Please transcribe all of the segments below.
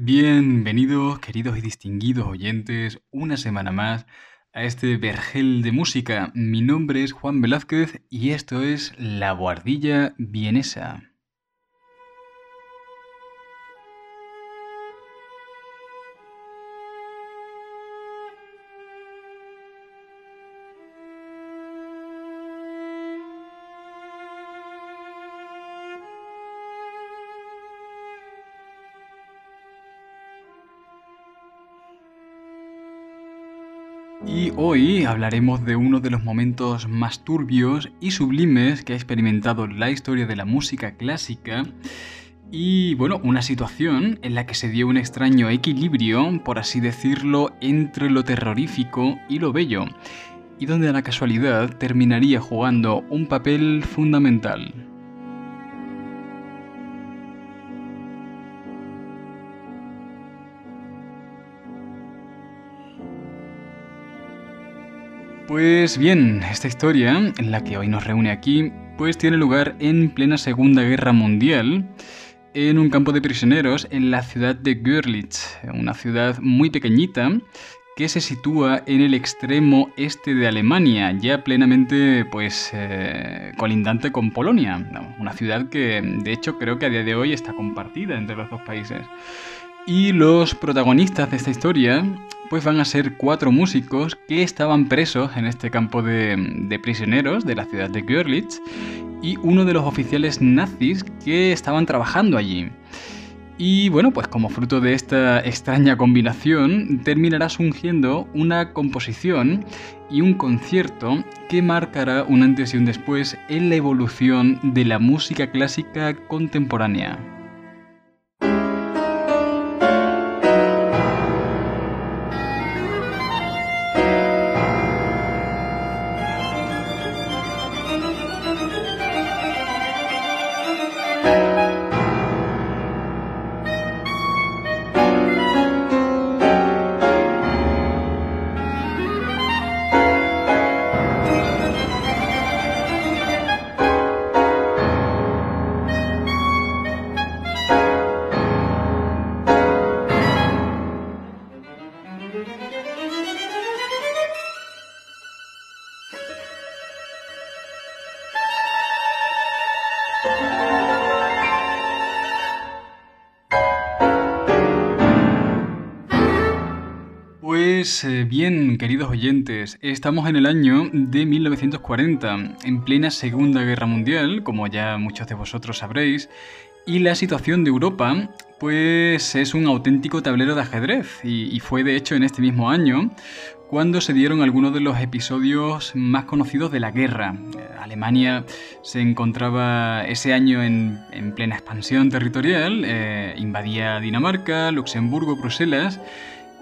Bienvenidos, queridos y distinguidos oyentes, una semana más a este vergel de música. Mi nombre es Juan Velázquez y esto es La Guardilla Vienesa. Hoy hablaremos de uno de los momentos más turbios y sublimes que ha experimentado la historia de la música clásica y bueno, una situación en la que se dio un extraño equilibrio, por así decirlo, entre lo terrorífico y lo bello, y donde la casualidad terminaría jugando un papel fundamental. Pues bien, esta historia, en la que hoy nos reúne aquí, pues tiene lugar en plena Segunda Guerra Mundial, en un campo de prisioneros en la ciudad de Görlitz, una ciudad muy pequeñita que se sitúa en el extremo este de Alemania, ya plenamente pues eh, colindante con Polonia, una ciudad que de hecho creo que a día de hoy está compartida entre los dos países. Y los protagonistas de esta historia pues van a ser cuatro músicos que estaban presos en este campo de, prisioneros de la ciudad de Görlitz y uno de los oficiales nazis que estaban trabajando allí. Y bueno, pues como fruto de esta extraña combinación, terminará surgiendo una composición y un concierto que marcará un antes y un después en la evolución de la música clásica contemporánea. Pues eh, bien, queridos oyentes, estamos en el año de 1940, en plena Segunda Guerra Mundial, como ya muchos de vosotros sabréis, y la situación de Europa, pues es un auténtico tablero de ajedrez, y, fue de hecho en este mismo año cuando se dieron algunos de los episodios más conocidos de la guerra. Alemania se encontraba ese año en, plena expansión territorial, eh, invadía Dinamarca, Luxemburgo, Bruselas,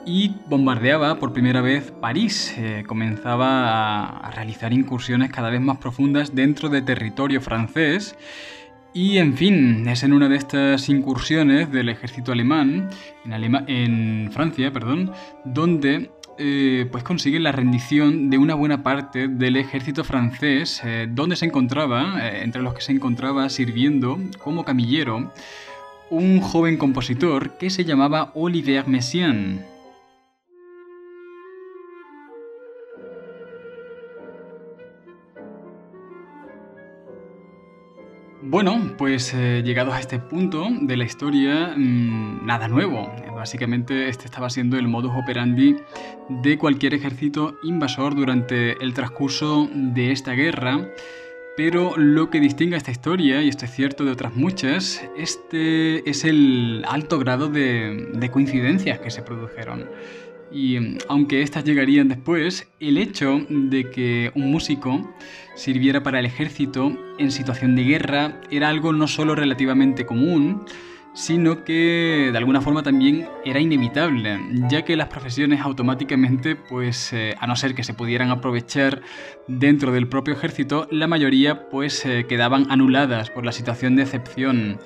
y bombardeaba por primera vez París. Eh, comenzaba a, realizar incursiones cada vez más profundas dentro de territorio francés. Y en fin, es en una de estas incursiones del ejército alemán, en, en Francia, perdón, donde eh, pues consigue la rendición de una buena parte del ejército francés, eh, donde se encontraba, entre los que se encontraba sirviendo como camillero, un joven compositor que se llamaba Olivier Messiaen. Bueno, pues eh, llegados a este punto de la historia, mm, nada nuevo. Básicamente este estaba siendo el modus operandi de cualquier ejército invasor durante el transcurso de esta guerra. Pero lo que distingue a esta historia, y esto es cierto de otras muchas, este es el alto grado de coincidencias que se produjeron. Y mm, aunque estas llegarían después, el hecho de que un músico sirviera para el ejército en situación de guerra era algo no solo relativamente común, sino que de alguna forma también era inevitable, ya que las profesiones automáticamente, pues eh, a no ser que se pudieran aprovechar dentro del propio ejército, la mayoría pues eh, quedaban anuladas por la situación de excepción.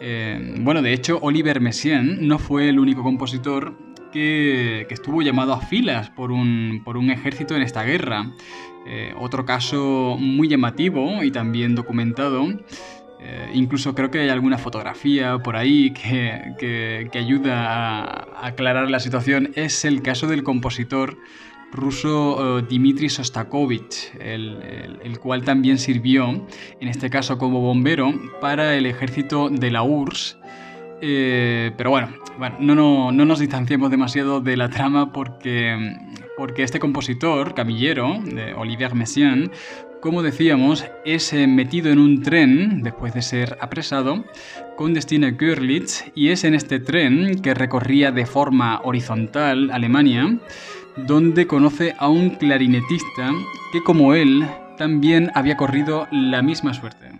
Eh, bueno, de hecho, Oliver Messiaen no fue el único compositor que, estuvo llamado a filas por un, por un ejército en esta guerra. Eh, otro caso muy llamativo y también documentado Eh, incluso creo que hay alguna fotografía por ahí que, ayuda a, aclarar la situación. Es el caso del compositor ruso eh, Dmitry Sostakovich, el, cual también sirvió, en este caso como bombero, para el ejército de la URSS. Eh, pero bueno, bueno no, no, nos distanciemos demasiado de la trama porque, porque este compositor, camillero, Olivier Messiaen, como decíamos, es eh, metido en un tren después de ser apresado con destino a Görlitz y es en este tren que recorría de forma horizontal Alemania donde conoce a un clarinetista que como él también había corrido la misma suerte.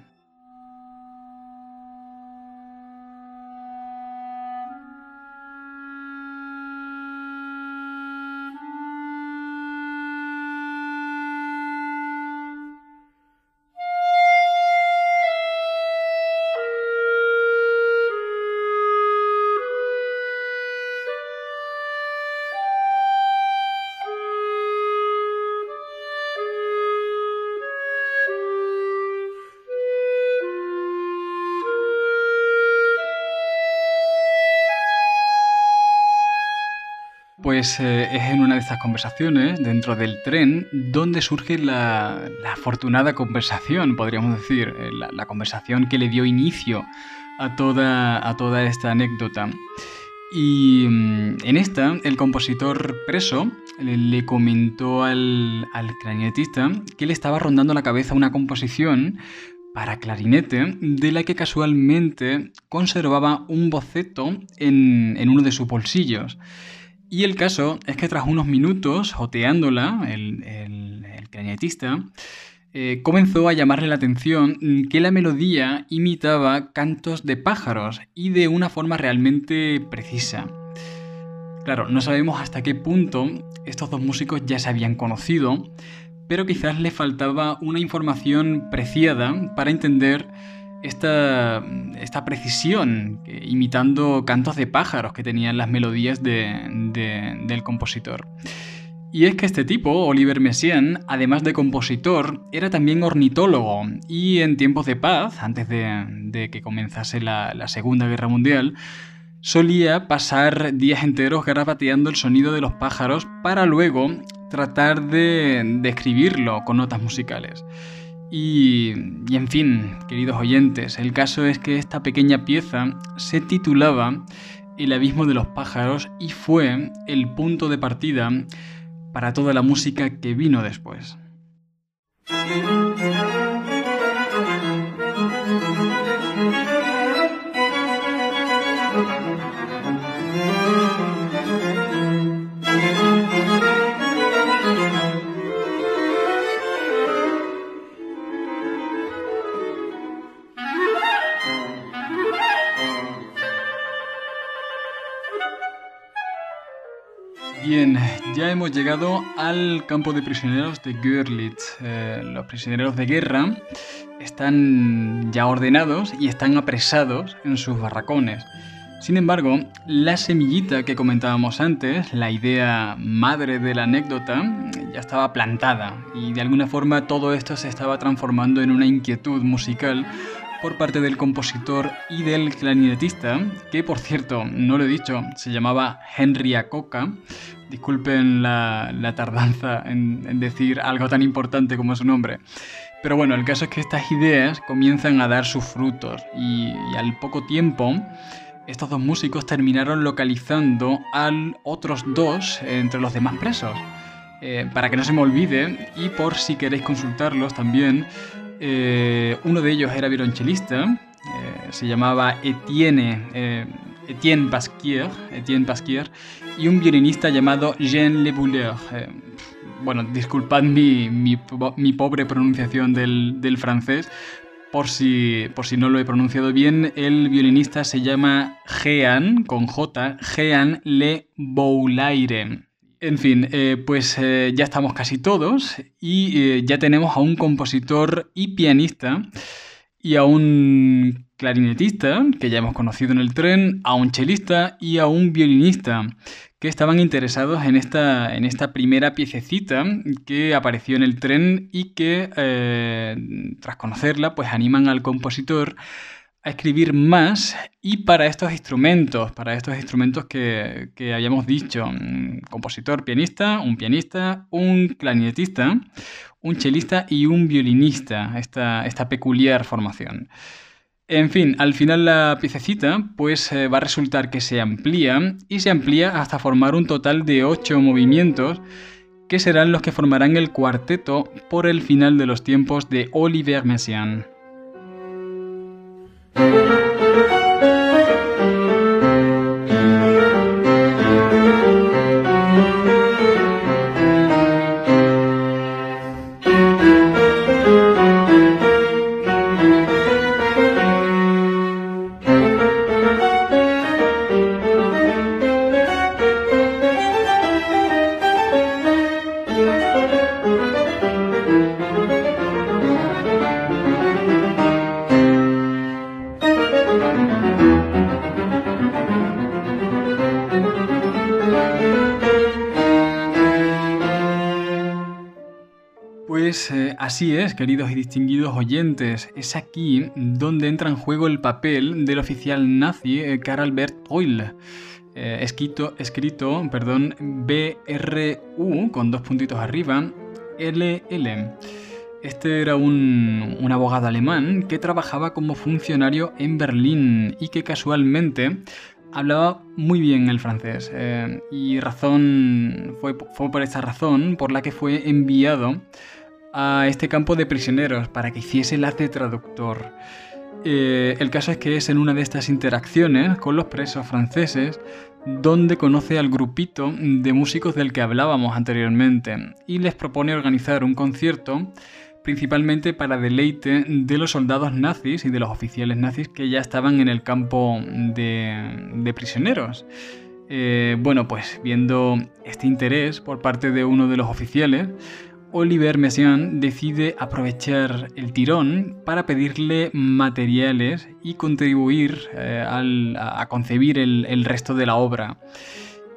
Pues eh, es en una de estas conversaciones, dentro del tren, donde surge la, afortunada conversación, podríamos decir, eh, la, conversación que le dio inicio a toda, a toda esta anécdota. Y mm, en esta, el compositor preso le, comentó al, al clarinetista que le estaba rondando la cabeza una composición para clarinete de la que casualmente conservaba un boceto en, en uno de sus bolsillos. Y el caso es que tras unos minutos, joteándola, el, el, eh, comenzó a llamarle la atención que la melodía imitaba cantos de pájaros y de una forma realmente precisa. Claro, no sabemos hasta qué punto estos dos músicos ya se habían conocido, pero quizás le faltaba una información preciada para entender esta, esta precisión, imitando cantos de pájaros que tenían las melodías del compositor. Y es que este tipo, Oliver Messiaen, además de compositor, era también ornitólogo y en tiempos de paz, antes de, que comenzase la, Segunda Guerra Mundial, solía pasar días enteros garabateando el sonido de los pájaros para luego tratar de describirlo con notas musicales. Y, en fin, queridos oyentes, el caso es que esta pequeña pieza se titulaba El abismo de los pájaros y fue el punto de partida para toda la música que vino después. Bien, ya hemos llegado al campo de prisioneros de Görlitz. Eh, los prisioneros de guerra están ya ordenados y están apresados en sus barracones. Sin embargo, la semillita que comentábamos antes, la idea madre de la anécdota, ya estaba plantada y de alguna forma todo esto se estaba transformando en una inquietud musical por parte del compositor y del clarinetista, que por cierto, no lo he dicho, se llamaba Henry Acoca. Disculpen la, tardanza en, decir algo tan importante como su nombre. Pero bueno, el caso es que estas ideas comienzan a dar sus frutos y, al poco tiempo estos dos músicos terminaron localizando a otros dos entre los demás presos. Eh, para que no se me olvide y por si queréis consultarlos también, eh, uno de ellos era violonchelista, eh, se llamaba Etienne, eh, Etienne Pasquier, Etienne Pasquier, y un violinista llamado Jean Le Bouleur. bueno, disculpad mi, mi, pobre pronunciación del, del francés, por si, por si, no lo he pronunciado bien, el violinista se llama Jean, con J, Jean Le Boulaire. En fin, eh, pues eh, ya estamos casi todos y eh, ya tenemos a un compositor y pianista y a un clarinetista que ya hemos conocido en el tren, a un chelista y a un violinista que estaban interesados en esta, en esta primera piececita que apareció en el tren y que, tras conocerla, pues animan al compositor a escribir más y para estos instrumentos, para estos instrumentos que, que habíamos dicho, un compositor, pianista, un pianista, un clarinetista, un chelista y un violinista, esta, esta peculiar formación. En fin, al final la piececita pues eh, va a resultar que se amplía y se amplía hasta formar un total de 8 movimientos que serán los que formarán el cuarteto por el final de los tiempos de Oliver Messiaen. Así es, queridos y distinguidos oyentes, es aquí donde entra en juego el papel del oficial nazi eh, Karl Albert Oil, eh, escrito, escrito perdón, BRU con dos puntitos arriba, LL. Este era un, abogado alemán que trabajaba como funcionario en Berlín y que casualmente hablaba muy bien el francés. Eh, y razón fue, fue por esta razón por la que fue enviado a este campo de prisioneros para que hiciese el de traductor. Eh, el caso es que es en una de estas interacciones con los presos franceses donde conoce al grupito de músicos del que hablábamos anteriormente y les propone organizar un concierto principalmente para deleite de los soldados nazis y de los oficiales nazis que ya estaban en el campo de, prisioneros. Eh, bueno, pues viendo este interés por parte de uno de los oficiales, Oliver Messiaen decide aprovechar el tirón para pedirle materiales y contribuir eh, a, concebir el, resto de la obra.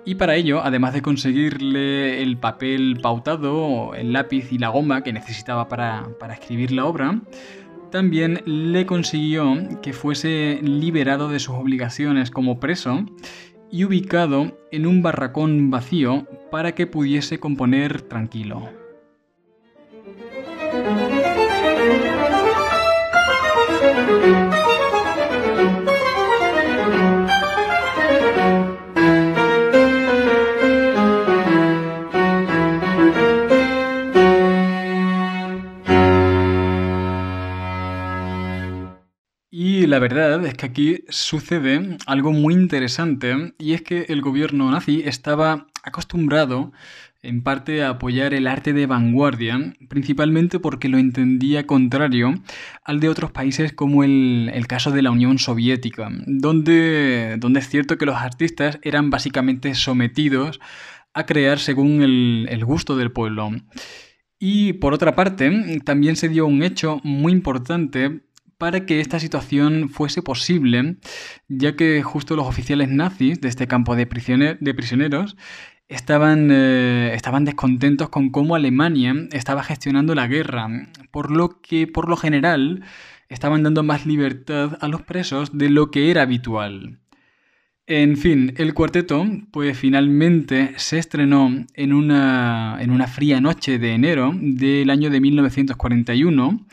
Y para ello, además de conseguirle el papel pautado, el lápiz y la goma que necesitaba para, para escribir la obra, también le consiguió que fuese liberado de sus obligaciones como preso y ubicado en un barracón vacío para que pudiese componer tranquilo. La verdad es que aquí sucede algo muy interesante y es que el gobierno nazi estaba acostumbrado en parte a apoyar el arte de vanguardia, principalmente porque lo entendía contrario al de otros países como el, caso de la Unión Soviética, donde, donde es cierto que los artistas eran básicamente sometidos a crear según el, el gusto del pueblo. Y por otra parte, también se dio un hecho muy importante para que esta situación fuese posible, ya que justo los oficiales nazis de este campo de, prisioneros estaban, eh, estaban descontentos con cómo Alemania estaba gestionando la guerra, por lo que por lo general estaban dando más libertad a los presos de lo que era habitual. En fin, el cuarteto pues finalmente se estrenó en una, en una fría noche de enero del año de 1941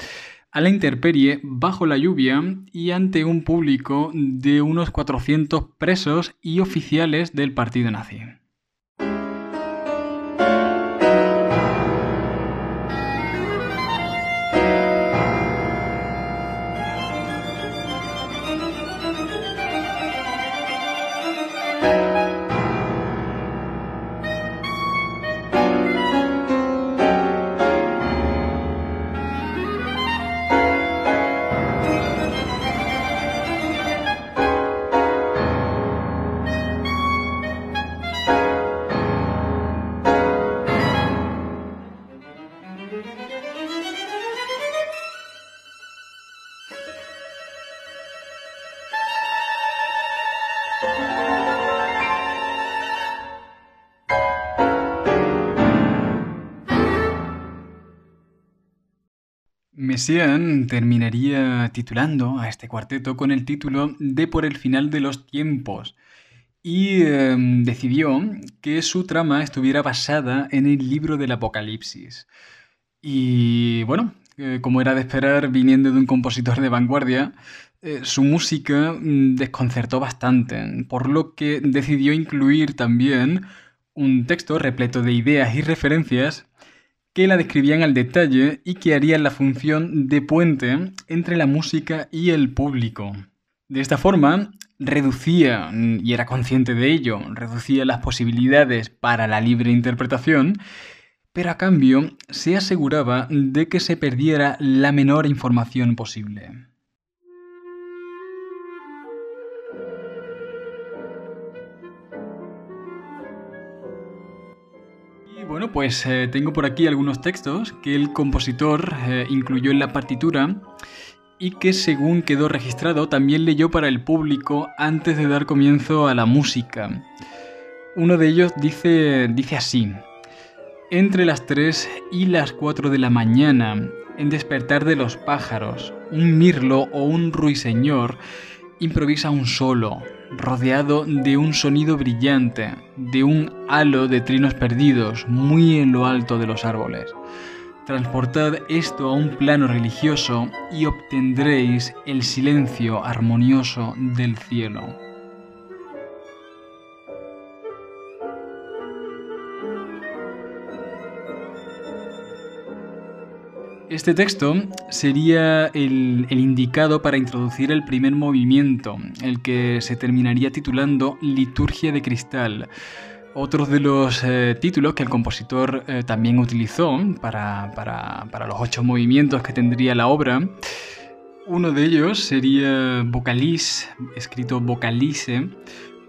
a la intemperie, bajo la lluvia y ante un público de unos 400 presos y oficiales del partido nazi. Messiaen terminaría titulando a este cuarteto con el título de Por el final de los tiempos y em, decidió que su trama estuviera basada en el libro del Apocalipsis. Y bueno, eh, como era de esperar viniendo de un compositor de vanguardia, eh, su música mm, desconcertó bastante, por lo que decidió incluir también un texto repleto de ideas y referencias que la describían al detalle y que harían la función de puente entre la música y el público. De esta forma, reducía, y era consciente de ello, reducía las posibilidades para la libre interpretación, pero a cambio se aseguraba de que se perdiera la menor información posible. Bueno, pues eh, tengo por aquí algunos textos que el compositor eh, incluyó en la partitura y que según quedó registrado también leyó para el público antes de dar comienzo a la música. Uno de ellos dice, dice así, entre las 3 y las 4 de la mañana, en despertar de los pájaros, un mirlo o un ruiseñor improvisa un solo, rodeado de un sonido brillante, de un halo de trinos perdidos muy en lo alto de los árboles. Transportad esto a un plano religioso y obtendréis el silencio armonioso del cielo. Este texto sería el, indicado para introducir el primer movimiento, el que se terminaría titulando Liturgia de Cristal. Otros de los eh, títulos que el compositor eh, también utilizó para, para, los ocho movimientos que tendría la obra, uno de ellos sería Vocalice, escrito Vocalice,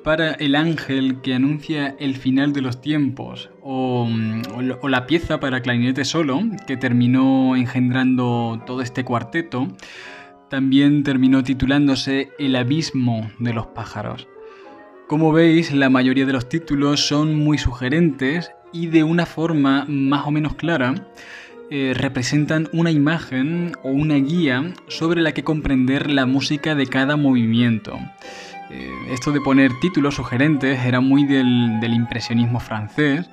para el ángel que anuncia el final de los tiempos, o, la pieza para clarinete solo, que terminó engendrando todo este cuarteto, también terminó titulándose El abismo de los pájaros. Como veis, la mayoría de los títulos son muy sugerentes y de una forma más o menos clara eh, representan una imagen o una guía sobre la que comprender la música de cada movimiento. Eh, esto de poner títulos sugerentes era muy del, impresionismo francés,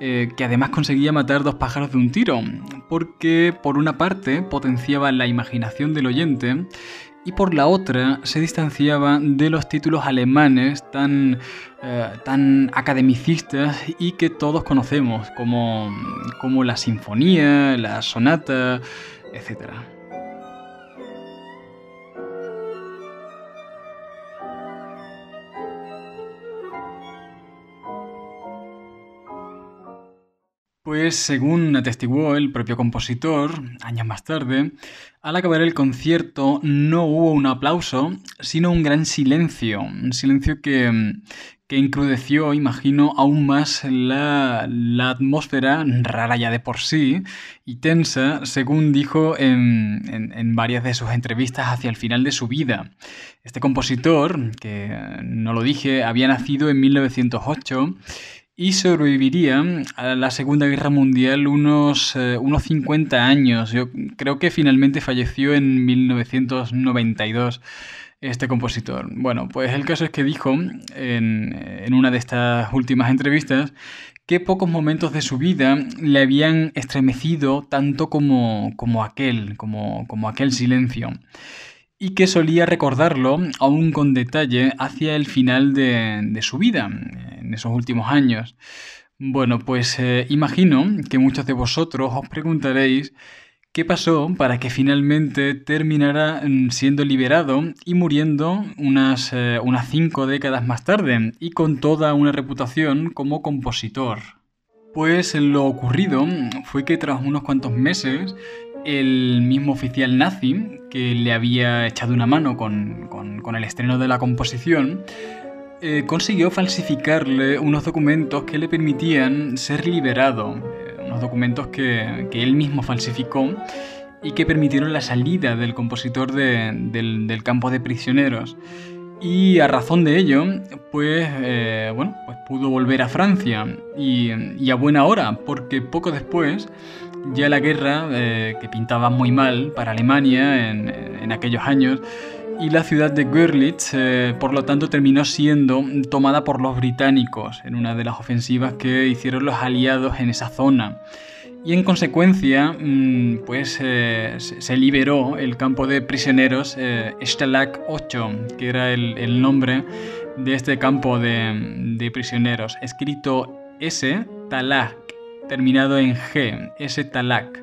eh, que además conseguía matar dos pájaros de un tiro, porque por una parte potenciaba la imaginación del oyente y por la otra se distanciaba de los títulos alemanes tan, eh, tan academicistas y que todos conocemos, como, como la sinfonía, la sonata, etc. Pues según atestiguó el propio compositor, años más tarde, al acabar el concierto no hubo un aplauso, sino un gran silencio, un silencio que, que encrudeció, imagino, aún más la, atmósfera rara ya de por sí y tensa, según dijo en, en varias de sus entrevistas hacia el final de su vida. Este compositor, que no lo dije, había nacido en 1908 y sobreviviría a la Segunda Guerra Mundial unos, eh, unos 50 años. Yo creo que finalmente falleció en 1992 este compositor. Bueno, pues el caso es que dijo en, una de estas últimas entrevistas que pocos momentos de su vida le habían estremecido tanto como, como aquel, como, como aquel silencio y que solía recordarlo aún con detalle hacia el final de, su vida, en esos últimos años. Bueno, pues eh, imagino que muchos de vosotros os preguntaréis qué pasó para que finalmente terminara mm, siendo liberado y muriendo unas, eh, unas cinco décadas más tarde y con toda una reputación como compositor. Pues lo ocurrido fue que tras unos cuantos meses el mismo oficial nazi que le había echado una mano con, el estreno de la composición, eh, consiguió falsificarle unos documentos que le permitían ser liberado, eh, unos documentos que, él mismo falsificó y que permitieron la salida del compositor del, campo de prisioneros. Y a razón de ello, pues, eh, bueno, pues pudo volver a Francia y, a buena hora, porque poco después ya la guerra, eh, que pintaba muy mal para Alemania en, aquellos años, y la ciudad de Görlitz, eh, por lo tanto, terminó siendo tomada por los británicos en una de las ofensivas que hicieron los aliados en esa zona. Y en consecuencia, mm, pues eh, se liberó el campo de prisioneros Stalag 8, que era el, nombre de este campo de, de prisioneros, escrito S, Talag, terminado en G, ese talak.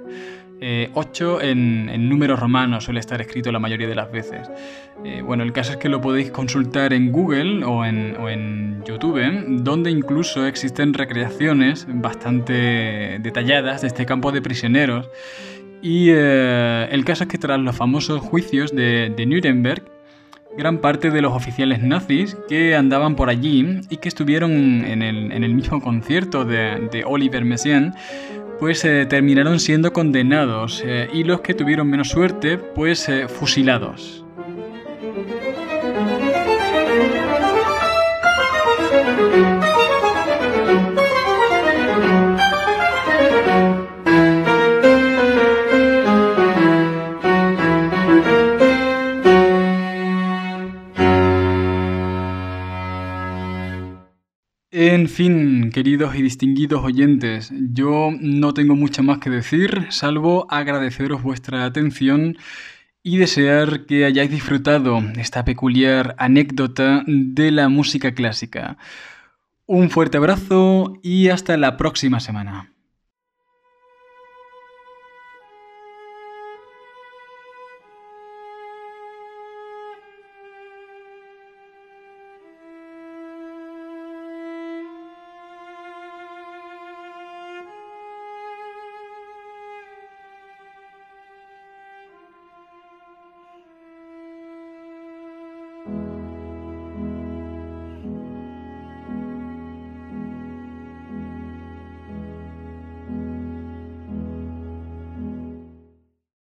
8 eh, en, números romanos suele estar escrito la mayoría de las veces. Eh, bueno, el caso es que lo podéis consultar en Google o en, YouTube, donde incluso existen recreaciones bastante detalladas de este campo de prisioneros. Y eh, el caso es que tras los famosos juicios de, de Nuremberg, gran parte de los oficiales nazis que andaban por allí y que estuvieron en el, mismo concierto de, Oliver Messiaen, pues eh, terminaron siendo condenados eh, y los que tuvieron menos suerte, pues eh, fusilados. Fin, queridos y distinguidos oyentes, yo no tengo mucho más que decir, salvo agradeceros vuestra atención y desear que hayáis disfrutado esta peculiar anécdota de la música clásica. Un fuerte abrazo y hasta la próxima semana.